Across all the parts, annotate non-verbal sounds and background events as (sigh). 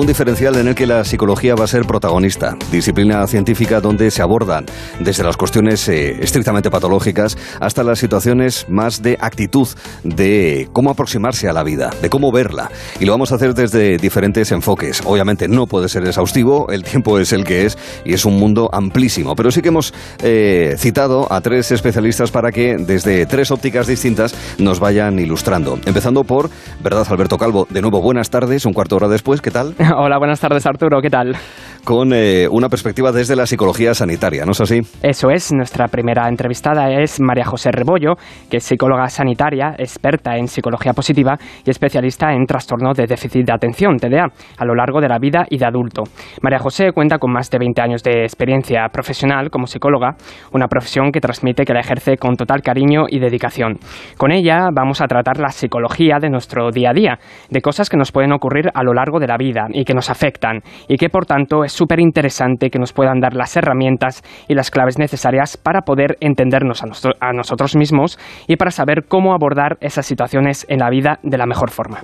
un diferencial en el que la psicología va a ser protagonista, disciplina científica donde se abordan desde las cuestiones eh, estrictamente patológicas hasta las situaciones más de actitud, de cómo aproximarse a la vida, de cómo verla. Y lo vamos a hacer desde diferentes enfoques. Obviamente no puede ser exhaustivo, el tiempo es el que es y es un mundo amplísimo, pero sí que hemos eh, citado a tres especialistas para que desde tres ópticas distintas nos vayan ilustrando. Empezando por, ¿verdad, Alberto Calvo? De nuevo, buenas tardes, un cuarto hora después, ¿qué tal? (laughs) (laughs) Hola, buenas tardes, Arturo, ¿qué tal? Con eh, una perspectiva desde la psicología sanitaria, ¿no es así? Eso es, nuestra primera entrevistada es María José Rebollo, que es psicóloga sanitaria, experta en psicología positiva y especialista en trastorno de déficit de atención, TDA, a lo largo de la vida y de adulto. María José cuenta con más de 20 años de experiencia profesional como psicóloga, una profesión que transmite que la ejerce con total cariño y dedicación. Con ella vamos a tratar la psicología de nuestro día a día, de cosas que nos pueden ocurrir a lo largo de la vida y que nos afectan, y que por tanto es súper interesante que nos puedan dar las herramientas y las claves necesarias para poder entendernos a, a nosotros mismos y para saber cómo abordar esas situaciones en la vida de la mejor forma.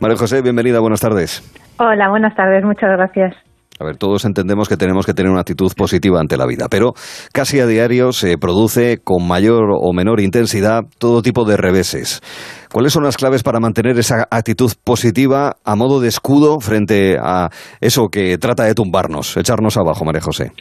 María José, bienvenida, buenas tardes. Hola, buenas tardes, muchas gracias. A ver, todos entendemos que tenemos que tener una actitud positiva ante la vida, pero casi a diario se produce con mayor o menor intensidad todo tipo de reveses. ¿Cuáles son las claves para mantener esa actitud positiva a modo de escudo frente a eso que trata de tumbarnos, echarnos abajo, María José?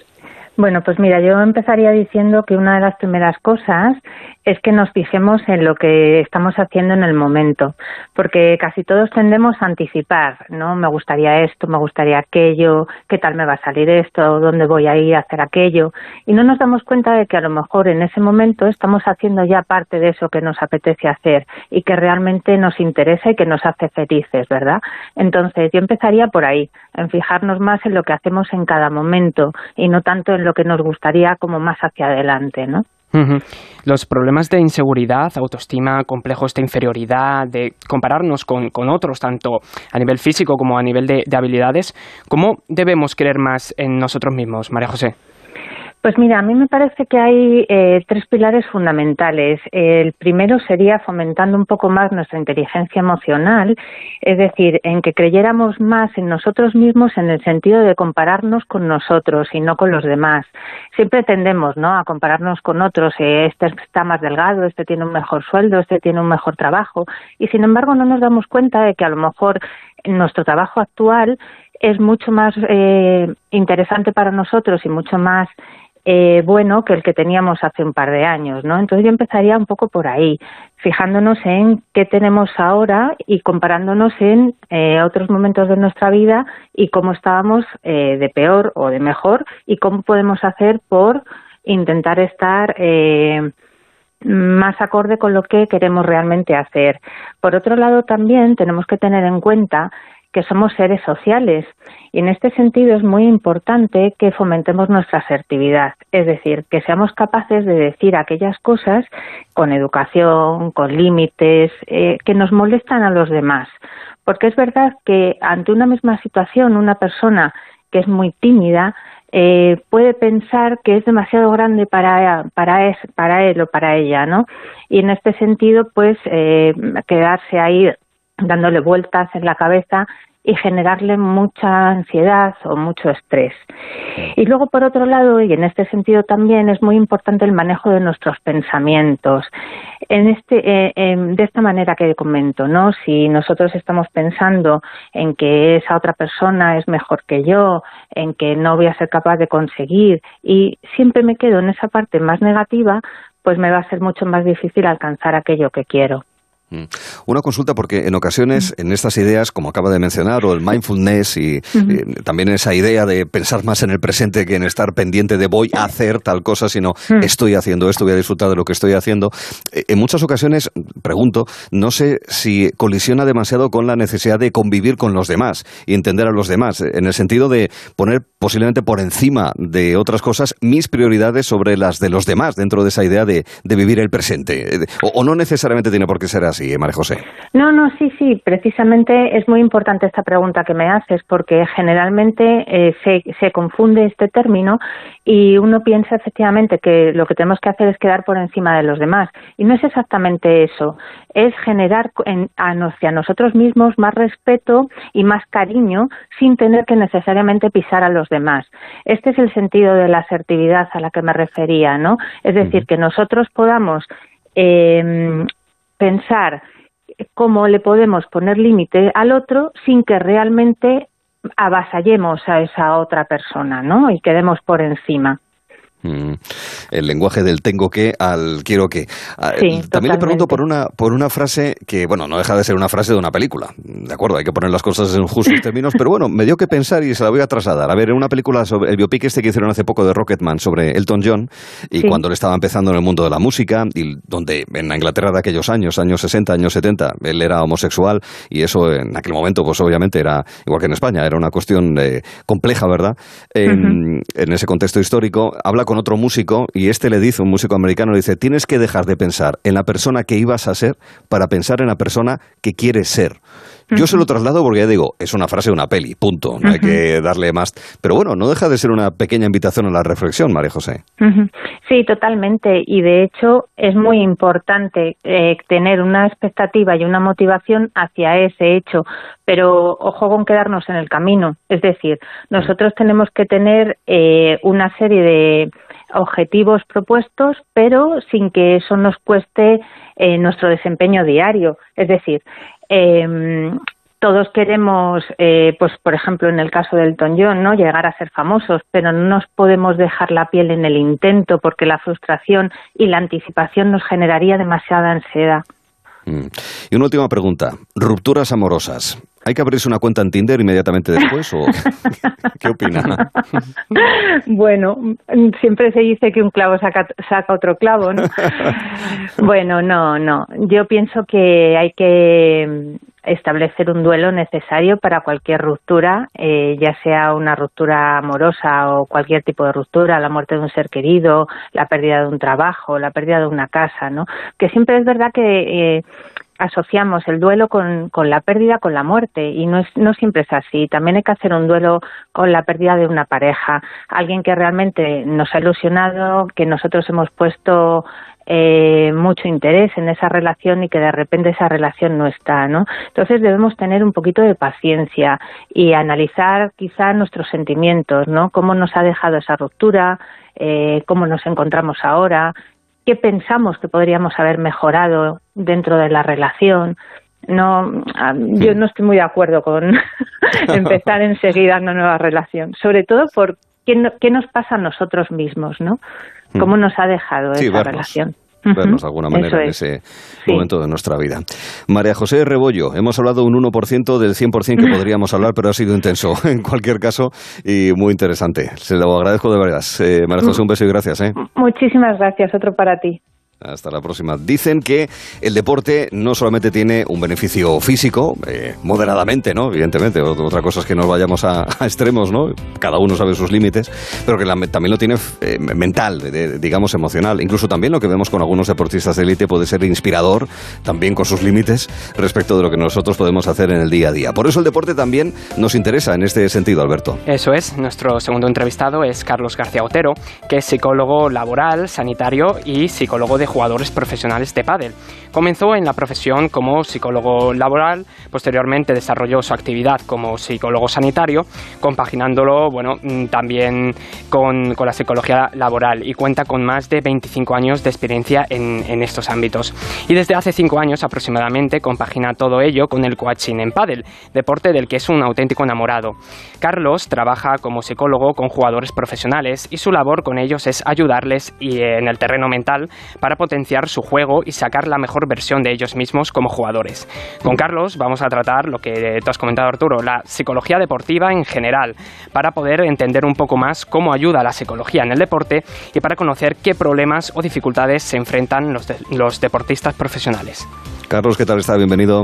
Bueno, pues mira, yo empezaría diciendo que una de las primeras cosas es que nos fijemos en lo que estamos haciendo en el momento, porque casi todos tendemos a anticipar, ¿no? Me gustaría esto, me gustaría aquello, qué tal me va a salir esto, dónde voy a ir a hacer aquello, y no nos damos cuenta de que a lo mejor en ese momento estamos haciendo ya parte de eso que nos apetece hacer y que realmente nos interesa y que nos hace felices, ¿verdad? Entonces, yo empezaría por ahí, en fijarnos más en lo que hacemos en cada momento y no tanto en lo que nos gustaría como más hacia adelante, ¿no? Los problemas de inseguridad, autoestima, complejos de inferioridad, de compararnos con, otros, tanto a nivel físico como a nivel de, de habilidades, ¿cómo debemos creer más en nosotros mismos, María José? Pues mira, a mí me parece que hay eh, tres pilares fundamentales. El primero sería fomentando un poco más nuestra inteligencia emocional, es decir, en que creyéramos más en nosotros mismos en el sentido de compararnos con nosotros y no con los demás. Siempre tendemos, ¿no?, a compararnos con otros. Eh, este está más delgado, este tiene un mejor sueldo, este tiene un mejor trabajo, y sin embargo no nos damos cuenta de que a lo mejor nuestro trabajo actual es mucho más eh, interesante para nosotros y mucho más eh, bueno que el que teníamos hace un par de años, ¿no? Entonces yo empezaría un poco por ahí, fijándonos en qué tenemos ahora y comparándonos en eh, otros momentos de nuestra vida y cómo estábamos eh, de peor o de mejor y cómo podemos hacer por intentar estar eh, más acorde con lo que queremos realmente hacer. Por otro lado, también tenemos que tener en cuenta que somos seres sociales y en este sentido es muy importante que fomentemos nuestra asertividad, es decir, que seamos capaces de decir aquellas cosas con educación, con límites, eh, que nos molestan a los demás. Porque es verdad que ante una misma situación una persona que es muy tímida eh, puede pensar que es demasiado grande para, para, para él o para ella, ¿no? Y en este sentido, pues, eh, quedarse ahí dándole vueltas en la cabeza y generarle mucha ansiedad o mucho estrés. Y luego, por otro lado, y en este sentido también es muy importante el manejo de nuestros pensamientos. En este, eh, de esta manera que comento, ¿no? Si nosotros estamos pensando en que esa otra persona es mejor que yo, en que no voy a ser capaz de conseguir, y siempre me quedo en esa parte más negativa, pues me va a ser mucho más difícil alcanzar aquello que quiero. Mm. Una consulta porque en ocasiones en estas ideas, como acaba de mencionar, o el mindfulness y, también esa idea de pensar más en el presente que en estar pendiente de voy a hacer tal cosa, sino estoy haciendo esto, voy a disfrutar de lo que estoy haciendo. Eh, en muchas ocasiones, pregunto, no sé si colisiona demasiado con la necesidad de convivir con los demás y entender a los demás, en el sentido de poner posiblemente por encima de otras cosas mis prioridades sobre las de los demás dentro de esa idea de, vivir el presente. Eh, o no necesariamente tiene por qué ser así. UCI, María José. No, no, sí, sí, precisamente es muy importante esta pregunta que me haces porque generalmente eh, se, se confunde este término y uno piensa efectivamente que lo que tenemos que hacer es quedar por encima de los demás y no es exactamente eso, es generar en, hacia nosotros mismos más respeto y más cariño sin tener que necesariamente pisar a los demás. Este es el sentido de la asertividad a la que me refería, ¿no? Es decir, que nosotros podamos eh, pensar cómo le podemos poner límite al otro sin que realmente avasallemos a esa otra persona, ¿no? Y quedemos por encima. Mm. El lenguaje del tengo que al quiero que. Ah, también le pregunto por una, por una frase que, bueno, no deja de ser una frase de una película. De acuerdo, hay que poner las cosas en justos (laughs) términos, pero bueno, me dio que pensar y se la voy a trasladar. A ver, en una película sobre el biopic este que hicieron hace poco de Rocketman sobre Elton John y cuando él estaba empezando en el mundo de la música y donde en la Inglaterra de aquellos años, años 60, años 70, él era homosexual y eso en aquel momento, pues obviamente era igual que en España, era una cuestión eh, compleja, ¿verdad? En, en ese contexto histórico, habla con con otro músico y este le dice, un músico americano, le dice, tienes que dejar de pensar en la persona que ibas a ser para pensar en la persona que quieres ser. Yo se lo traslado porque ya digo, es una frase de una peli, punto. No hay que darle más. Pero bueno, no deja de ser una pequeña invitación a la reflexión, María José. Sí, totalmente. Y de hecho es muy importante eh, tener una expectativa y una motivación hacia ese hecho. Pero ojo con quedarnos en el camino. Es decir, nosotros tenemos que tener eh, una serie de objetivos propuestos, pero sin que eso nos cueste eh, nuestro desempeño diario. Es decir, eh, todos queremos, eh, pues por ejemplo en el caso del John, ¿no? llegar a ser famosos, pero no nos podemos dejar la piel en el intento porque la frustración y la anticipación nos generaría demasiada ansiedad. Mm. Y una última pregunta, rupturas amorosas. ¿Hay que abrirse una cuenta en Tinder inmediatamente después o (laughs) qué opina? Bueno, siempre se dice que un clavo saca, saca otro clavo, ¿no? (laughs) bueno, no, no. Yo pienso que hay que establecer un duelo necesario para cualquier ruptura, eh, ya sea una ruptura amorosa o cualquier tipo de ruptura, la muerte de un ser querido, la pérdida de un trabajo, la pérdida de una casa, ¿no? Que siempre es verdad que eh, asociamos el duelo con, la pérdida con la muerte y no, es, no siempre es así. También hay que hacer un duelo con la pérdida de una pareja, alguien que realmente nos ha ilusionado, que nosotros hemos puesto eh, mucho interés en esa relación y que de repente esa relación no está, ¿no? Entonces debemos tener un poquito de paciencia y analizar quizá nuestros sentimientos, ¿no? Cómo nos ha dejado esa ruptura, eh, cómo nos encontramos ahora, qué pensamos que podríamos haber mejorado dentro de la relación. No, yo no estoy muy de acuerdo con (laughs) empezar enseguida una nueva relación, sobre todo por qué, qué nos pasa a nosotros mismos, ¿no? ¿Cómo nos ha dejado esa relación? Vernos de alguna manera en ese momento de nuestra vida. María José Rebollo, hemos hablado un 1% del 100% que (laughs) podríamos hablar, pero ha sido intenso (laughs) en cualquier caso y muy interesante. Se lo agradezco de verdad. Eh, María José, un beso y gracias. ¿eh? Muchísimas gracias, otro para ti. Hasta la próxima. Dicen que el deporte no solamente tiene un beneficio físico, eh, moderadamente, ¿no? Evidentemente, otra cosa es que nos vayamos (laughs) a, extremos, ¿no? Cada uno sabe sus límites, pero que también lo tiene eh, mental, digamos emocional. Incluso también lo que vemos con algunos deportistas de élite puede ser inspirador, también con sus límites, respecto de lo que nosotros podemos hacer en el día a día. Por eso el deporte también nos interesa en este sentido, Alberto. Eso es. Nuestro segundo entrevistado es Carlos García Otero, que es psicólogo laboral, sanitario y psicólogo de jugadores profesionales de pádel. Comenzó en la profesión como psicólogo laboral, posteriormente desarrolló su actividad como psicólogo sanitario, compaginándolo bueno, mm, también con, la psicología laboral y cuenta con más de 25 años de experiencia en, en estos ámbitos. Y desde hace 5 años aproximadamente compagina todo ello con el coaching en pádel, deporte del que es un auténtico enamorado. Carlos trabaja como psicólogo con jugadores profesionales y su labor con ellos es ayudarles y en el terreno mental para potenciar su juego y sacar la mejor versión de ellos mismos como jugadores. Con Carlos vamos a tratar lo que tú has comentado Arturo, la psicología deportiva en general, para poder entender un poco más cómo ayuda la psicología en el deporte y para conocer qué problemas o dificultades se enfrentan los, los deportistas profesionales. Carlos, ¿qué tal está? Bienvenido.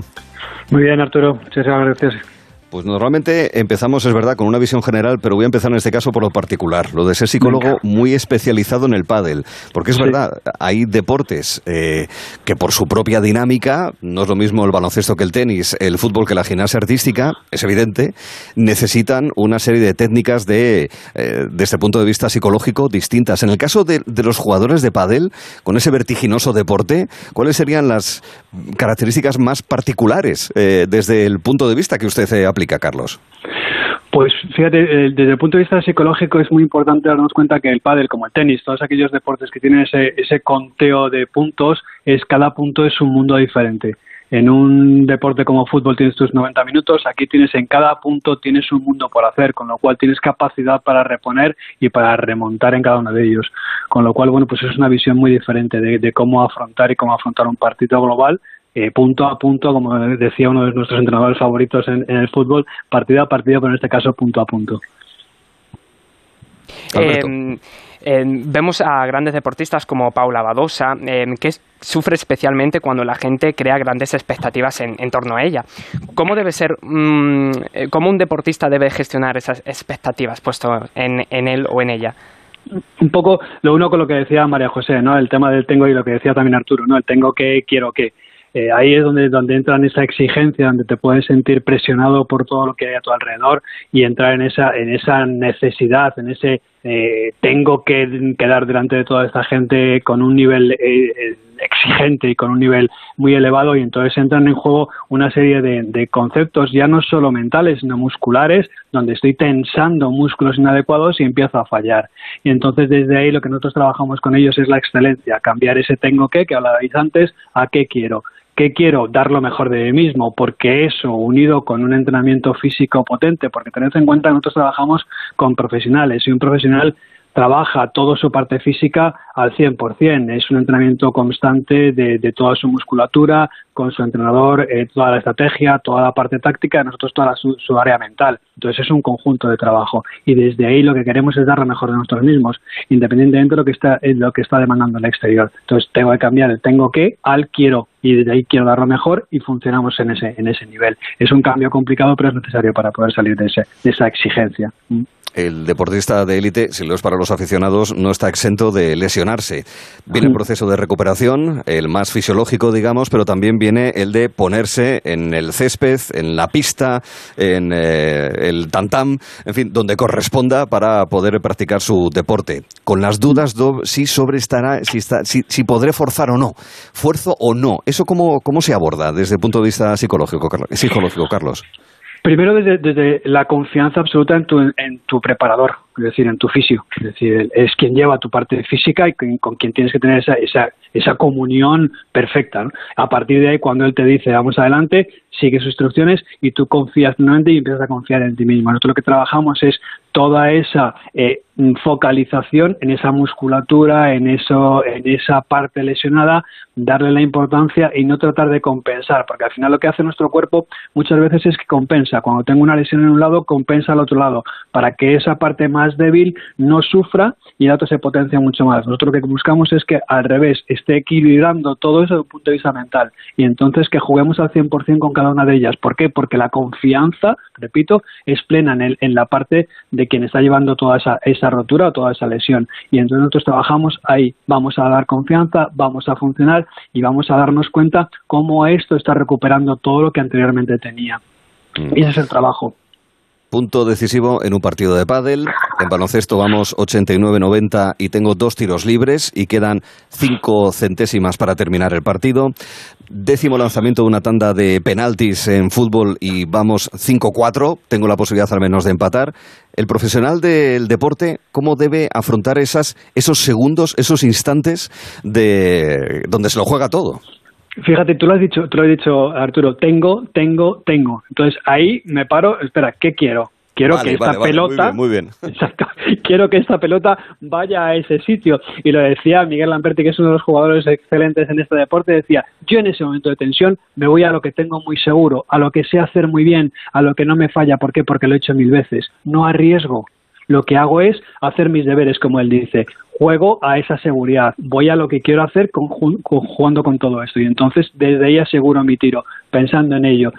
Muy bien, Arturo. Muchas gracias. Pues normalmente empezamos, es verdad, con una visión general, pero voy a empezar en este caso por lo particular, lo de ser psicólogo muy especializado en el pádel, porque es verdad, hay deportes eh, que por su propia dinámica, no es lo mismo el baloncesto que el tenis, el fútbol que la gimnasia artística, es evidente, necesitan una serie de técnicas de, eh, desde el punto de vista psicológico distintas. En el caso de, los jugadores de pádel, con ese vertiginoso deporte, ¿cuáles serían las características más particulares eh, desde el punto de vista que usted ha Carlos? Pues fíjate, eh, desde el punto de vista psicológico es muy importante darnos cuenta que el pádel, como el tenis, todos aquellos deportes que tienen ese, ese conteo de puntos, es cada punto es un mundo diferente. En un deporte como fútbol tienes tus 90 minutos, aquí tienes en cada punto tienes un mundo por hacer, con lo cual tienes capacidad para reponer y para remontar en cada uno de ellos. Con lo cual, bueno, pues es una visión muy diferente de, de cómo afrontar y cómo afrontar un partido global eh, punto a punto, como decía uno de nuestros entrenadores favoritos en, el fútbol, partido a partido, pero en este caso punto a punto. Em, em, vemos a grandes deportistas como Paula Badosa, em, que sufre especialmente cuando la gente crea grandes expectativas en, torno a ella. ¿Cómo debe ser, mm, eh, cómo un deportista debe gestionar esas expectativas puesto en, en él o en ella? un poco lo uno con lo que decía María José, ¿no? El tema del tengo y lo que decía también Arturo, ¿no? El tengo que, quiero que. Eh, ahí es donde, donde entra en esa exigencia, donde te puedes sentir presionado por todo lo que hay a tu alrededor y entrar en esa, en esa necesidad, en ese eh, tengo que quedar delante de toda esta gente con un nivel eh, exigente y con un nivel muy elevado. Y entonces entran en juego una serie de, de, conceptos ya no solo mentales sino musculares donde estoy tensando músculos inadecuados y empiezo a fallar. Y entonces desde ahí lo que nosotros trabajamos con ellos es la excelencia cambiar ese tengo que que hablabais antes a qué quiero ¿Qué quiero? Dar lo mejor de mí mismo, porque eso, unido con un entrenamiento físico potente, porque tened en cuenta que nosotros trabajamos con profesionales y un profesional trabaja toda su parte física al 100%. Es un entrenamiento constante de, toda su musculatura, con su entrenador, eh, toda la estrategia, toda la parte táctica, nosotros toda su, área mental. Entonces es un conjunto de trabajo y desde ahí lo que queremos es dar lo mejor de nosotros mismos, independientemente de lo que está, de lo que está demandando el exterior. Entonces tengo que cambiar el tengo que al quiero y desde ahí quiero dar lo mejor y funcionamos en ese, en ese nivel. Es un cambio complicado, pero es necesario para poder salir de, ese, de esa exigencia. ¿Mm? El deportista de élite, si lo es para los aficionados, no está exento de lesionarse. Viene el proceso de recuperación, el más fisiológico, digamos, pero también viene el de ponerse en el césped, en la pista, en eh, el tantam, en fin, donde corresponda para poder practicar su deporte. Con las dudas si sobre estará, si, si, podré forzar o no, fuerzo o no. ¿Eso cómo, cómo se aborda desde el punto de vista psicológico, psicológico Carlos? Primero desde, desde, la confianza absoluta en tu, en tu preparador, es decir, en tu fisio. Es decir, es quien lleva tu parte física y con, con quien tienes que tener esa, esa, esa comunión perfecta. A partir de ahí, cuando él te dice vamos adelante, sigue sus instrucciones y tú confías plenamente y empiezas a confiar en ti mismo. Nosotros lo que trabajamos es toda esa eh, focalización en esa musculatura, en, eso, en esa parte lesionada, darle la importancia y no tratar de compensar, porque al final lo que hace nuestro cuerpo muchas veces es que compensa. Cuando tengo una lesión en un lado, compensa al otro lado, para que esa parte más débil no sufra y el otro se potencia mucho más. Nosotros lo que buscamos es que al revés esté equilibrando todo eso desde un punto de vista mental y entonces que juguemos al 100% con cada una de ellas. ¿Por qué? Porque la confianza, repito, es plena en, el, en la parte de quien está llevando toda esa, esa rotura o toda esa lesión. Y entonces nosotros trabajamos ahí. Vamos a dar confianza, vamos a funcionar y vamos a darnos cuenta cómo esto está recuperando todo lo que anteriormente tenía. Mm. Y ese es el trabajo. Punto decisivo en un partido de pádel. En baloncesto vamos 89-90 y tengo dos tiros libres y quedan cinco centésimas para terminar el partido. Décimo lanzamiento de una tanda de penaltis en fútbol y vamos 5-4. Tengo la posibilidad al menos de empatar. El profesional del deporte, ¿cómo debe afrontar esas, esos segundos, esos instantes de donde se lo juega todo? Fíjate, tú lo has dicho, tú lo has dicho, Arturo, tengo, tengo, tengo. Entonces ahí me paro, espera, ¿qué quiero? Quiero que esta pelota, muy bien, (laughs) Exacto, quiero que esta pelota vaya a ese sitio. Y lo decía Miguel Lamperti, que es uno de los jugadores excelentes en este deporte, decía, yo en ese momento de tensión me voy a lo que tengo muy seguro, a lo que sé hacer muy bien, a lo que no me falla. ¿Por qué? Porque lo he hecho mil veces. No arriesgo. Lo que hago es hacer mis deberes, como él dice juego a esa seguridad, voy a lo que quiero hacer jugando con todo esto y entonces desde ahí aseguro mi tiro. pensando en ello.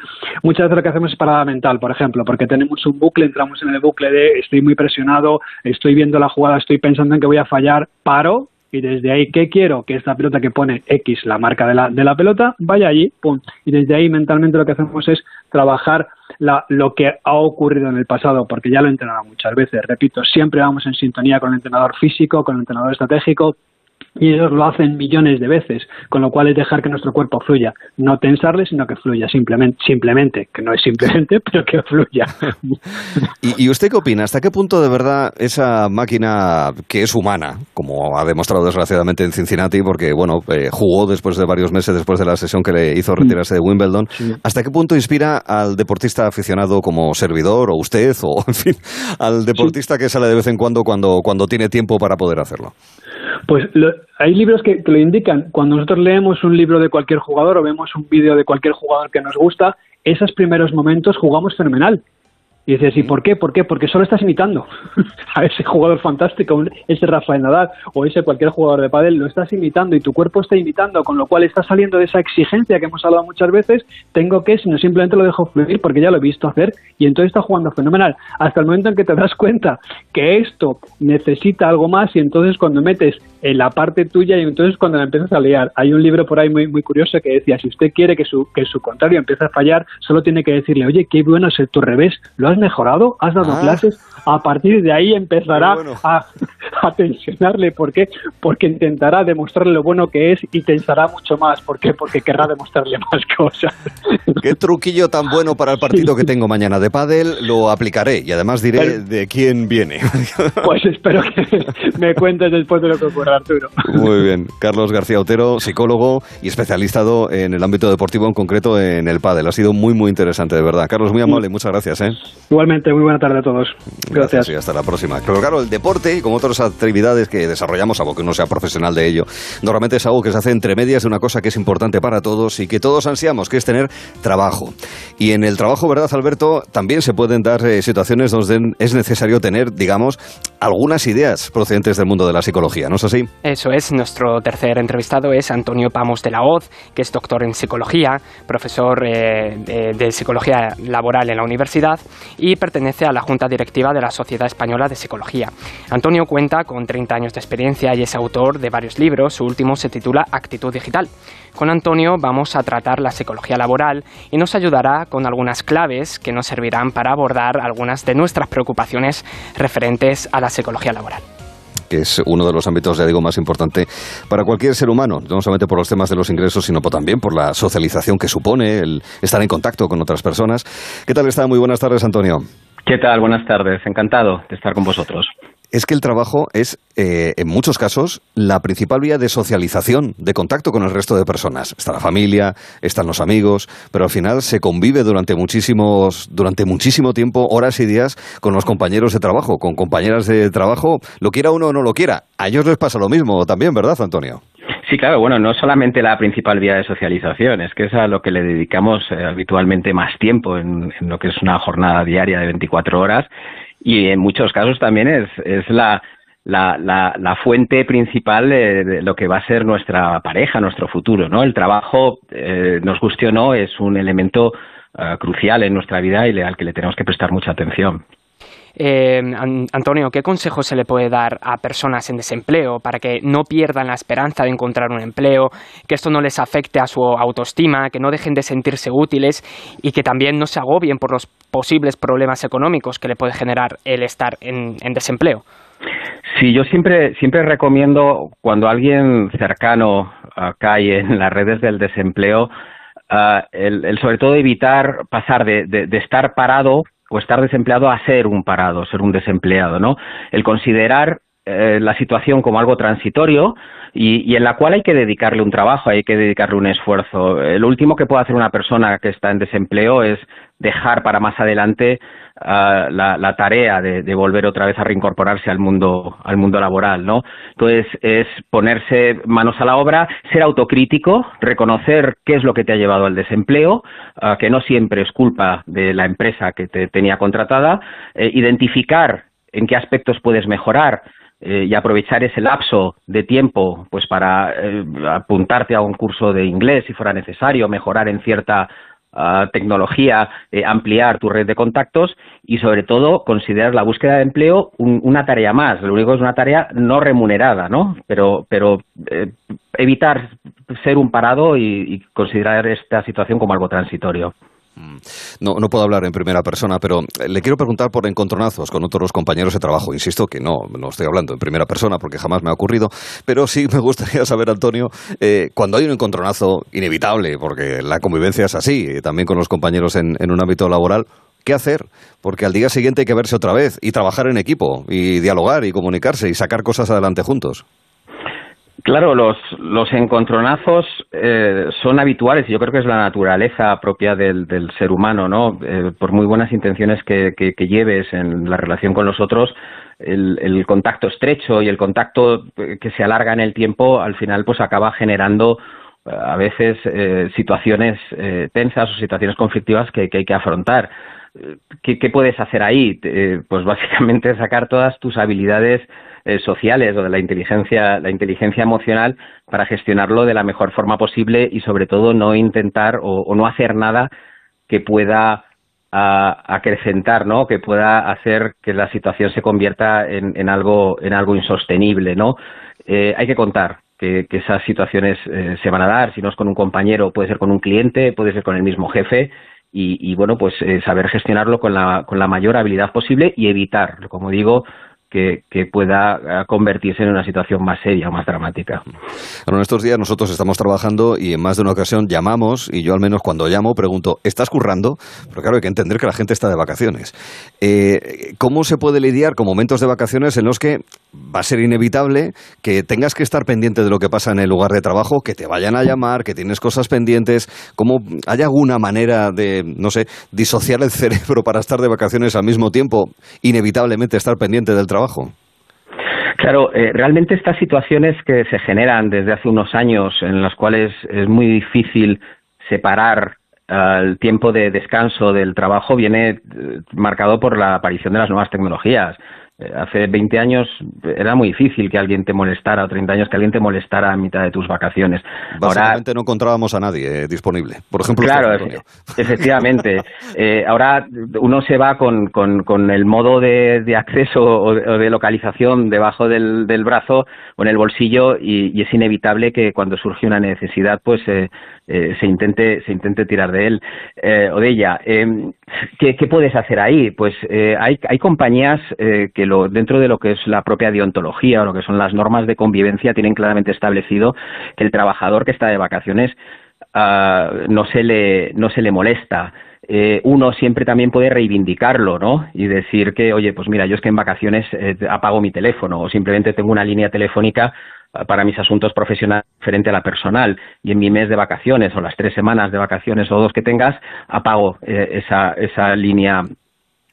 Muchas veces lo que hacemos es parada mental, por ejemplo, porque tenemos un bucle, entramos en el bucle de estoy muy presionado, estoy viendo la jugada, estoy pensando en que voy a fallar, paro, y desde ahí, ¿qué quiero? Que esta pelota que pone X, la marca de la, de la pelota, vaya allí, pum. Y desde ahí mentalmente lo que hacemos es trabajar la, lo que ha ocurrido en el pasado, porque ya lo he entrenado muchas veces. Repito, siempre vamos en sintonía con el entrenador físico, con el entrenador estratégico, y ellos lo hacen millones de veces, con lo cual es dejar que nuestro cuerpo fluya, no tensarle, sino que fluya simplemente, simplemente que no es simplemente, (laughs) pero que fluya. (laughs) ¿Y, usted qué opina? ¿Hasta qué punto de verdad esa máquina que es humana, como ha demostrado desgraciadamente en Cincinnati, porque bueno, eh, jugó después de varios meses después de la sesión que le hizo retirarse de Wimbledon, ¿hasta qué punto inspira al deportista aficionado como servidor o usted o (laughs) en fin, al deportista que sale de vez en cuando cuando, cuando tiene tiempo para poder hacerlo? Pues hay libros que, que, lo indican. Cuando nosotros leemos un libro de cualquier jugador o vemos un vídeo de cualquier jugador que nos gusta, esos primeros momentos jugamos fenomenal. Y dices, ¿y por qué? ¿Por qué? Porque solo estás imitando (laughs) a ese jugador fantástico, ese Rafael Nadal o ese cualquier jugador de pádel, lo estás imitando y tu cuerpo está imitando, con lo cual estás saliendo de esa exigencia que hemos hablado muchas veces, tengo que, sino simplemente lo dejo fluir porque ya lo he visto hacer y entonces está jugando fenomenal. Hasta el momento en que te das cuenta que esto necesita algo más y entonces cuando metes en la parte tuya y entonces cuando la empiezas a liar. Hay un libro por ahí muy, muy curioso que decía, si usted quiere que su, que su contrario empiece a fallar, solo tiene que decirle, oye, qué bueno es tu revés, ¿lo has mejorado? ¿Has dado ah. clases? A partir de ahí empezará a, a, tensionarle. ¿Por qué? Porque intentará demostrarle lo bueno que es y tensará mucho más. ¿Por qué? Porque querrá demostrarle más cosas. Qué truquillo tan bueno para el partido que tengo mañana de pádel, lo aplicaré y además diré de quién viene. (laughs) Pues espero que me cuentes después de lo que ocurra, Arturo. Muy bien. Carlos García Otero, psicólogo y especializado en el ámbito deportivo, en concreto en el pádel. Ha sido muy, muy interesante, de verdad. Carlos, muy amable, muchas gracias. ¿eh? Igualmente, muy buena tarde a todos. Gracias. y hasta la próxima. Pero claro, el deporte, como otras actividades que desarrollamos, algo que uno sea profesional de ello, normalmente es algo que se hace entre medias de una cosa que es importante para todos y que todos ansiamos, que es tener trabajo. Y en el trabajo, ¿verdad, Alberto? También se pueden dar eh, situaciones donde es necesario tener, digamos, algunas ideas procedentes del mundo de la psicología, ¿no es así? Eso es. Nuestro tercer entrevistado es Antonio Pamos de la Hoz, que es doctor en psicología, profesor eh, de, psicología laboral en la universidad y pertenece a la Junta Directiva de la Sociedad Española de Psicología. Antonio cuenta con 30 años de experiencia y es autor de varios libros. Su último se titula Actitud Digital. Con Antonio vamos a tratar la psicología laboral y nos ayudará con algunas claves que nos servirán para abordar algunas de nuestras preocupaciones referentes a la psicología laboral es uno de los ámbitos, ya digo, más importante para cualquier ser humano, no solamente por los temas de los ingresos, sino también por la socialización que supone el estar en contacto con otras personas. ¿Qué tal está? Muy buenas tardes, Antonio. ¿Qué tal? Buenas tardes. Encantado de estar con vosotros es que el trabajo es, eh, en muchos casos, la principal vía de socialización, de contacto con el resto de personas. Está la familia, están los amigos, pero al final se convive durante muchísimos, durante muchísimo tiempo, horas y días, con los compañeros de trabajo, con compañeras de trabajo, lo quiera uno o no lo quiera. A ellos les pasa lo mismo también, ¿verdad, Antonio? Sí, claro, bueno, no solamente la principal vía de socialización, es que es a lo que le dedicamos eh, habitualmente más tiempo en, lo que es una jornada diaria de 24 horas y en muchos casos también es, es la, la, la, fuente principal de, lo que va a ser nuestra pareja, nuestro futuro, ¿no? El trabajo, eh, nos guste o no, es un elemento eh, crucial en nuestra vida y al que le tenemos que prestar mucha atención. Eh, Antonio, ¿qué consejo se le puede dar a personas en desempleo para que no pierdan la esperanza de encontrar un empleo, que esto no les afecte a su autoestima, que no dejen de sentirse útiles y que también no se agobien por los posibles problemas económicos que le puede generar el estar en, desempleo? Sí, yo siempre, siempre recomiendo cuando alguien cercano uh, cae en las redes del desempleo, uh, el, sobre todo evitar pasar de estar parado o estar desempleado a ser un parado, ser un desempleado, ¿no? El considerar eh, la situación como algo transitorio y, en la cual hay que dedicarle un trabajo, hay que dedicarle un esfuerzo. El último que puede hacer una persona que está en desempleo es dejar para más adelante ah, la, tarea de, volver otra vez a reincorporarse al mundo al mundo laboral, ¿no? Entonces es ponerse manos a la obra, ser autocrítico, reconocer qué es lo que te ha llevado al desempleo, ah, que no siempre es culpa de la empresa que te tenía contratada, eh, identificar en qué aspectos puedes mejorar eh, y aprovechar ese lapso de tiempo pues para eh, apuntarte a un curso de inglés si fuera necesario, mejorar en cierta tecnología, eh, ampliar tu red de contactos y sobre todo considerar la búsqueda de empleo una tarea más. Lo único es una tarea no remunerada, ¿no? Pero, pero evitar ser un parado y considerar esta situación como algo transitorio. Mm. No, no puedo hablar en primera persona, pero le quiero preguntar por encontronazos con otros compañeros de trabajo. Insisto que no, no estoy hablando en primera persona porque jamás me ha ocurrido, pero sí me gustaría saber, Antonio, eh, cuando hay un encontronazo inevitable, porque la convivencia es así, también con los compañeros en un ámbito laboral, ¿qué hacer? Porque al día siguiente hay que verse otra vez y trabajar en equipo y dialogar y comunicarse y sacar cosas adelante juntos. Claro, los, los encontronazos eh, son habituales y yo creo que es la naturaleza propia del, ser humano, ¿no? Eh, por muy buenas intenciones que, que, lleves en la relación con los otros, el, contacto estrecho y el contacto que se alarga en el tiempo, al final, pues acaba generando eh, a veces situaciones tensas o situaciones conflictivas que, que hay que afrontar. ¿Qué, ¿Qué, puedes hacer ahí? pues básicamente sacar todas tus habilidades eh, sociales o de la inteligencia, la inteligencia emocional para gestionarlo de la mejor forma posible y sobre todo no intentar o, no hacer nada que pueda acrecentar, ¿no? Que pueda hacer que la situación se convierta en, algo en algo insostenible, ¿no? Eh, hay que contar que, esas situaciones eh, se van a dar, si no es con un compañero, puede ser con un cliente, puede ser con el mismo jefe, y, y bueno, pues saber gestionarlo con la, con la mayor habilidad posible y evitar, como digo, que, pueda eh, convertirse en una situación más seria o más dramática. Bueno, en estos días nosotros estamos trabajando y en más de una ocasión llamamos y yo al menos cuando llamo pregunto, ¿estás currando? Pero claro, hay que entender que la gente está de vacaciones. Eh, ¿Cómo se puede lidiar con momentos de vacaciones en los que va a ser inevitable que tengas que estar pendiente de lo que pasa en el lugar de trabajo, que te vayan a llamar, que tienes cosas pendientes? ¿Cómo hay alguna manera de, no sé, disociar el cerebro para estar de vacaciones al mismo tiempo, inevitablemente estar pendiente del trabajo? Claro, eh, realmente estas situaciones que se generan desde hace unos años, en las cuales es muy difícil separar el tiempo de descanso del trabajo, viene eh, marcado por la aparición de las nuevas tecnologías. Eh, hace 20 años era muy difícil que alguien te molestara, o 30 años que alguien te molestara a mitad de tus vacaciones. Básicamente no encontrábamos a nadie eh, disponible. Por ejemplo, claro, efectivamente. (laughs) Eh, ahora uno se va con, con, el modo de, de acceso o de, localización debajo del, del, brazo o en el bolsillo y, es inevitable que cuando surge una necesidad pues se intente se intente tirar de él o de ella. ¿qué, ¿qué, puedes hacer ahí? Pues hay, hay compañías que dentro de lo que es la propia deontología o lo que son las normas de convivencia tienen claramente establecido que el trabajador que está de vacaciones ah, no se le no se le molesta eh, uno siempre también puede reivindicarlo, ¿no? Y decir que, oye, pues mira, yo es que en vacaciones eh, apago mi teléfono o simplemente tengo una línea telefónica para mis asuntos profesionales frente a la personal y en mi mes de vacaciones o las tres semanas de vacaciones o dos que tengas apago eh, esa, esa línea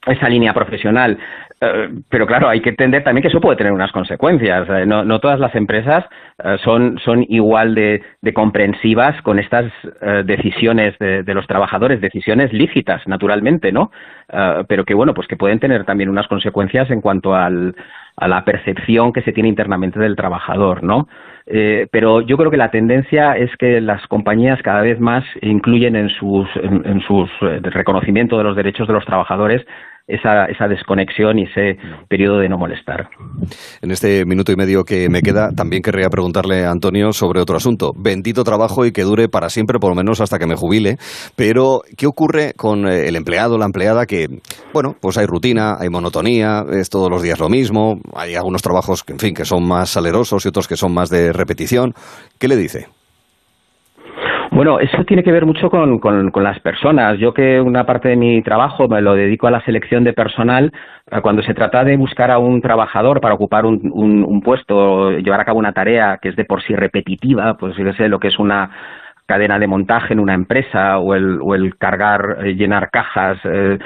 esa línea profesional. Eh, pero claro, hay que entender también que eso puede tener unas consecuencias. Eh, no, todas las empresas eh, son, son igual de, de, comprensivas con estas decisiones de, de, los trabajadores, decisiones lícitas, naturalmente, ¿no? pero que, bueno, pues que pueden tener también unas consecuencias en cuanto al, a la percepción que se tiene internamente del trabajador, ¿no? pero yo creo que la tendencia es que las compañías cada vez más incluyen en sus, en, en sus reconocimiento de los derechos de los trabajadores esa, esa desconexión y ese periodo de no molestar. En este minuto y medio que me queda, también querría preguntarle a Antonio sobre otro asunto. Bendito trabajo y que dure para siempre, por lo menos hasta que me jubile. Pero, ¿qué ocurre con eh, el empleado, la empleada que, bueno, pues hay rutina, hay monotonía, es todos los días lo mismo, hay algunos trabajos, en fin, que son más salerosos y otros que son más de repetición? ¿Qué le dice? Bueno, eso tiene que ver mucho con, con, las personas. Yo que una parte de mi trabajo me lo dedico a la selección de personal, cuando se trata de buscar a un trabajador para ocupar un, un, un puesto, llevar a cabo una tarea que es de por sí repetitiva, pues yo sé lo que es una cadena de montaje en una empresa o el, o el cargar, eh, llenar cajas, eh,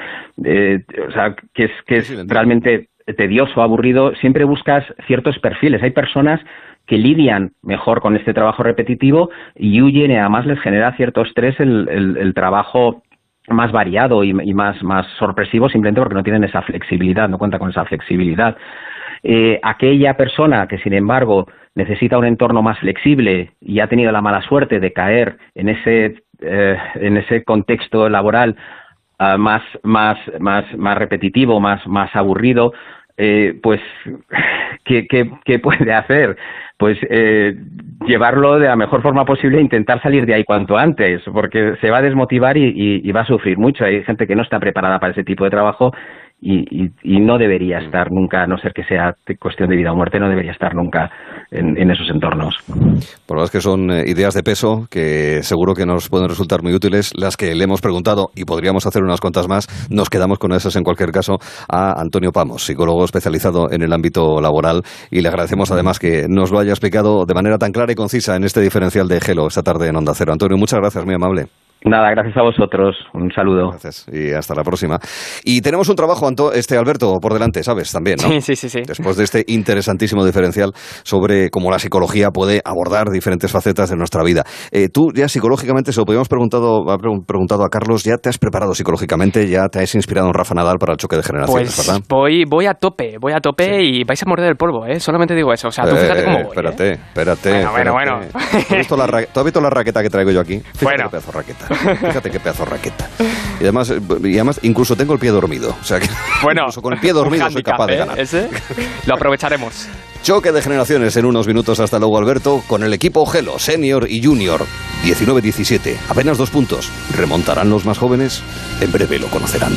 eh, o sea, que es, que es realmente tedioso, aburrido, siempre buscas ciertos perfiles. Hay personas que lidian mejor con este trabajo repetitivo y huyen y además les genera cierto estrés el, el, trabajo más variado y, más, sorpresivo simplemente porque no tienen esa flexibilidad, no cuenta con esa flexibilidad. Eh, aquella persona que, sin embargo, necesita un entorno más flexible y ha tenido la mala suerte de caer en ese eh, en ese contexto laboral ah, más, más, más, más repetitivo, más, más aburrido, eh, pues, (laughs) ¿qué, qué, qué puede hacer? Pues eh, llevarlo de la mejor forma posible e intentar salir de ahí cuanto antes, porque se va a desmotivar y, va a sufrir mucho. Hay gente que no está preparada para ese tipo de trabajo y, y, no debería mm. estar nunca, a no ser que sea cuestión de vida o muerte, no debería estar nunca en, esos entornos. Por lo que son eh, ideas de peso que seguro que nos pueden resultar muy útiles, las que le hemos preguntado y podríamos hacer unas cuantas más. Nos quedamos con esas en cualquier caso a Antonio Pamos, psicólogo especializado en el ámbito laboral y le agradecemos además que nos lo haya explicado de manera tan clara y concisa en este diferencial de Gelo esta tarde en Onda Cero. Antonio, muchas gracias, muy amable. Nada, gracias a vosotros. Un saludo. Gracias y hasta la próxima. Y tenemos un trabajo, este Alberto, por delante, ¿sabes? También, ¿no? Sí, sí, sí, sí. Después de este interesantísimo diferencial sobre cómo la psicología puede abordar diferentes facetas de nuestra vida. Eh, tú ya psicológicamente, se lo podíamos preguntado, preguntado a Carlos, ¿ya te has preparado psicológicamente? ¿Ya te has inspirado en Rafa Nadal para el choque de generaciones, pues verdad? Voy, voy a tope, voy a tope y vais a morder el polvo, ¿eh? Solamente digo eso. O sea, tú fíjate cómo voy, Espérate, ¿eh? espérate. Bueno, bueno, bueno. ¿Tú has, visto la, has visto la raqueta que traigo yo aquí? Fíjate Bueno. qué pedazo de raqueta. (laughs) Fíjate qué pedazo de raqueta. Y además, y además, incluso tengo el pie dormido. O sea que (laughs) Bueno, incluso con el pie dormido soy capaz de ¿eh? ganar. Ese lo aprovecharemos. (laughs) Choque de generaciones en unos minutos. Hasta luego, Alberto, con el equipo Gelo, Senior y Junior. 19-17, apenas dos puntos. ¿Remontarán los más jóvenes? En breve lo conocerán.